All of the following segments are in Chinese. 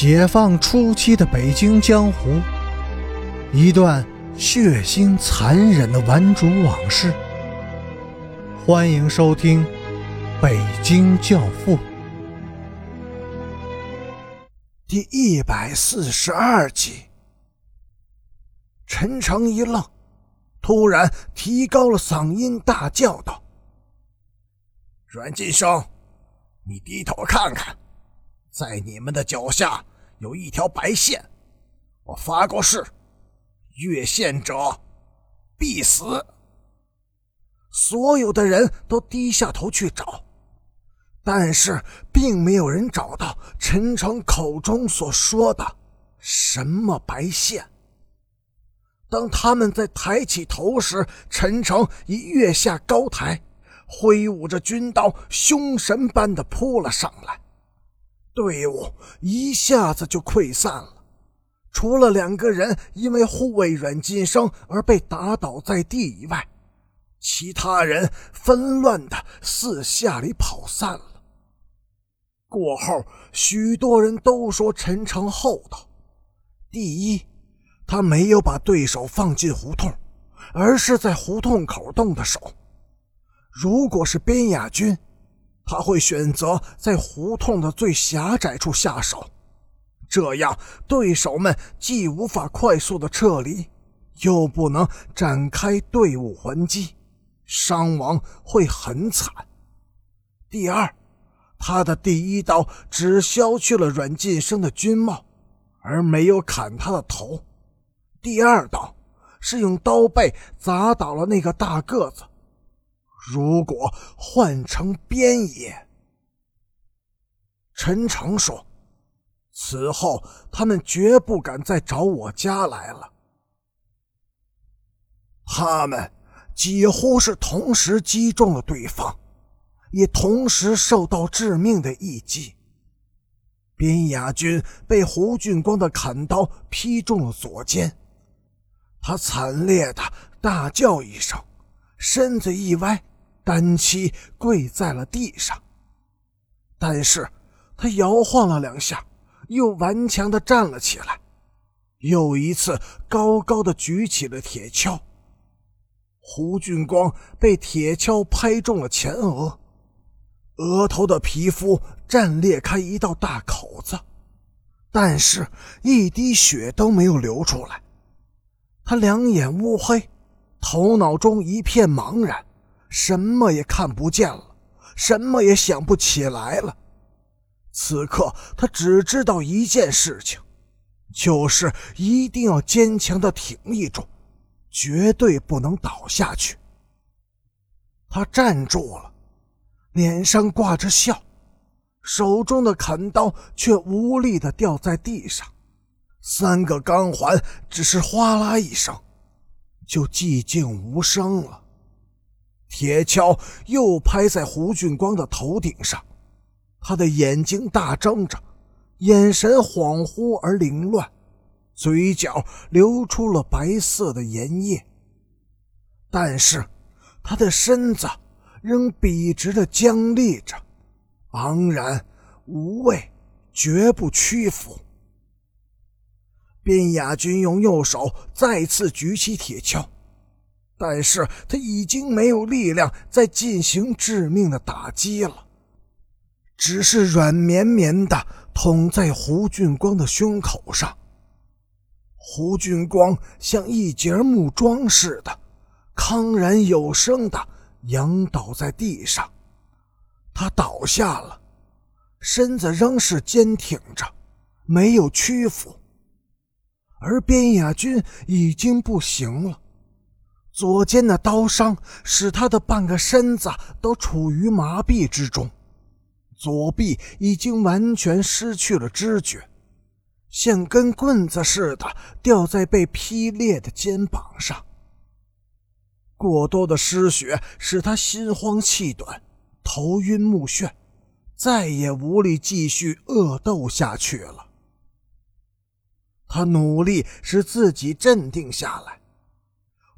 解放初期的北京江湖，一段血腥残忍的顽主往事。欢迎收听《北京教父》第一百四十二集。陈诚一愣，突然提高了嗓音，大叫道：“阮晋生，你低头看看。”在你们的脚下有一条白线，我发过誓，越线者必死。所有的人都低下头去找，但是并没有人找到陈诚口中所说的什么白线。当他们在抬起头时，陈诚已跃下高台，挥舞着军刀，凶神般的扑了上来。队伍一下子就溃散了，除了两个人因为护卫阮晋生而被打倒在地以外，其他人纷乱的四下里跑散了。过后，许多人都说陈诚厚道：第一，他没有把对手放进胡同，而是在胡同口动的手；如果是边亚军。他会选择在胡同的最狭窄处下手，这样对手们既无法快速的撤离，又不能展开队伍还击，伤亡会很惨。第二，他的第一刀只削去了阮晋生的军帽，而没有砍他的头；第二刀是用刀背砸倒了那个大个子。如果换成边野，陈诚说：“此后他们绝不敢再找我家来了。”他们几乎是同时击中了对方，也同时受到致命的一击。边雅军被胡俊光的砍刀劈中了左肩，他惨烈的大叫一声，身子一歪。单膝跪在了地上，但是他摇晃了两下，又顽强的站了起来，又一次高高的举起了铁锹。胡俊光被铁锹拍中了前额，额头的皮肤绽裂开一道大口子，但是一滴血都没有流出来。他两眼乌黑，头脑中一片茫然。什么也看不见了，什么也想不起来了。此刻他只知道一件事情，就是一定要坚强的挺立住，绝对不能倒下去。他站住了，脸上挂着笑，手中的砍刀却无力的掉在地上，三个钢环只是哗啦一声，就寂静无声了。铁锹又拍在胡俊光的头顶上，他的眼睛大睁着，眼神恍惚而凌乱，嘴角流出了白色的盐液。但是，他的身子仍笔直的僵立着，昂然无畏，绝不屈服。卞雅军用右手再次举起铁锹。但是他已经没有力量再进行致命的打击了，只是软绵绵的捅在胡俊光的胸口上。胡俊光像一截木桩似的，康然有声的仰倒在地上。他倒下了，身子仍是坚挺着，没有屈服。而边雅军已经不行了。左肩的刀伤使他的半个身子都处于麻痹之中，左臂已经完全失去了知觉，像根棍子似的吊在被劈裂的肩膀上。过多的失血使他心慌气短，头晕目眩，再也无力继续恶斗下去了。他努力使自己镇定下来。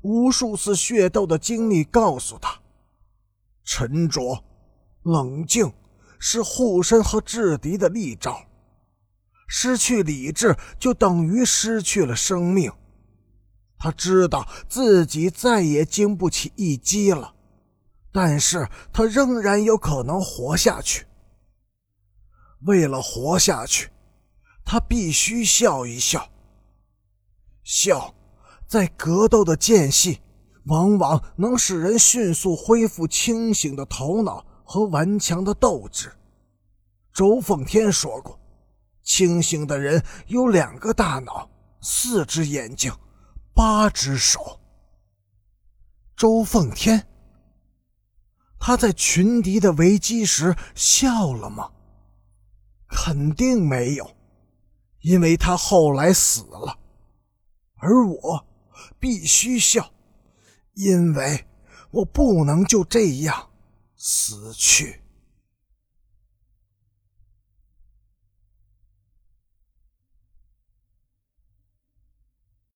无数次血斗的经历告诉他：沉着、冷静是护身和制敌的利招。失去理智就等于失去了生命。他知道自己再也经不起一击了，但是他仍然有可能活下去。为了活下去，他必须笑一笑。笑，在格斗的间隙，往往能使人迅速恢复清醒的头脑和顽强的斗志。周奉天说过：“清醒的人有两个大脑，四只眼睛。”八只手。周奉天，他在群敌的危机时笑了吗？肯定没有，因为他后来死了。而我必须笑，因为我不能就这样死去。